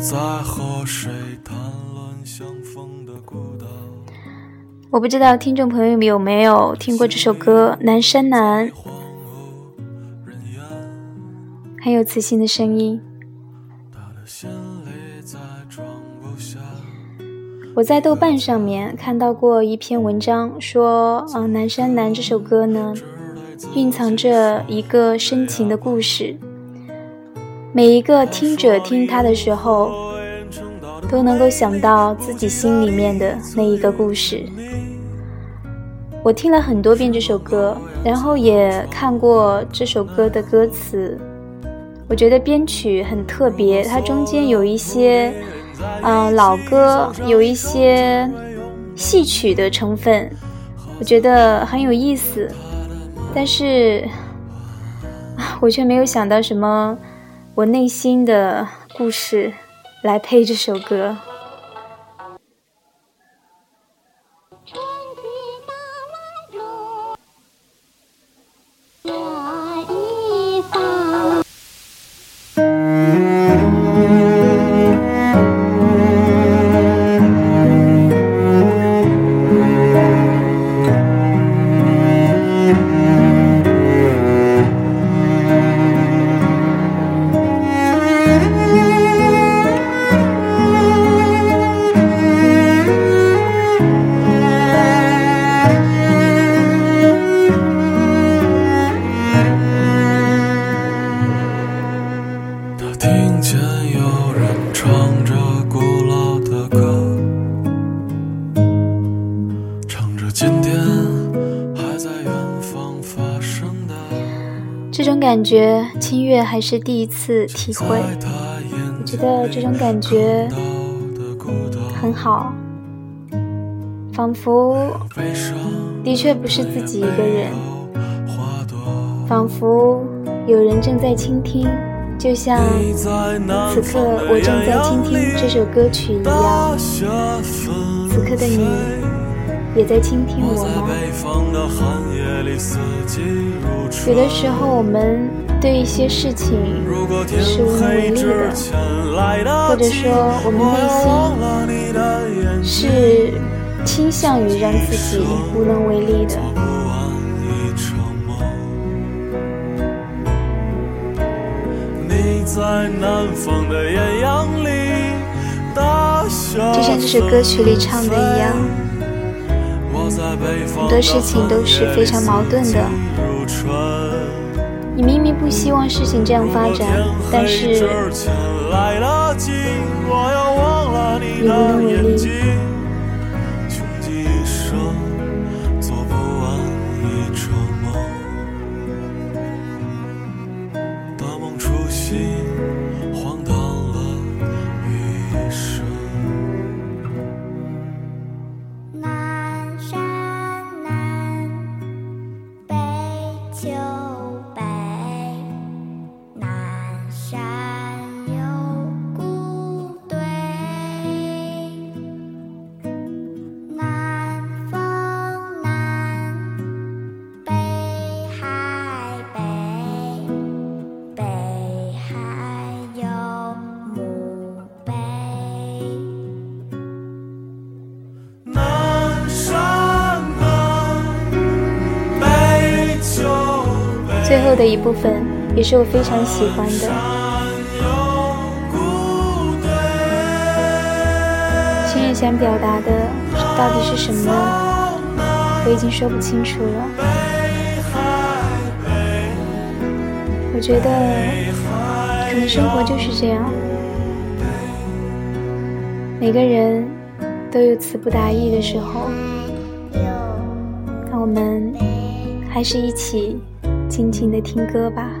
在和谁谈论相逢的孤岛。我不知道听众朋友们有没有听过这首歌《南山南》，很有磁性的声音。我在豆瓣上面看到过一篇文章，说，嗯、南山南》这首歌呢，蕴藏着一个深情的故事。每一个听者听它的时候，都能够想到自己心里面的那一个故事。我听了很多遍这首歌，然后也看过这首歌的歌词。我觉得编曲很特别，它中间有一些，嗯、老歌，有一些戏曲的成分，我觉得很有意思。但是，我却没有想到什么我内心的故事来配这首歌。这种感觉，清月还是第一次体会，我觉得这种感觉，很好，仿佛的确不是自己一个人，仿佛有人正在倾听，就像此刻我正在倾听这首歌曲一样。此刻的你也在倾听我吗？有的时候，我们对一些事情是无能为力的，或者及说我们内心是倾向于让自己无能为力的。就像这首歌曲里唱的一样，很多事情都是非常矛盾的。你明明不希望事情这样发展，但是你无能为力最后的一部分也是我非常喜欢的。心愿想表达的到底是什么呢？我已经说不清楚了。我觉得，可能生活就是这样，每个人都有词不达意的时候。那我们还是一起静静的听歌吧。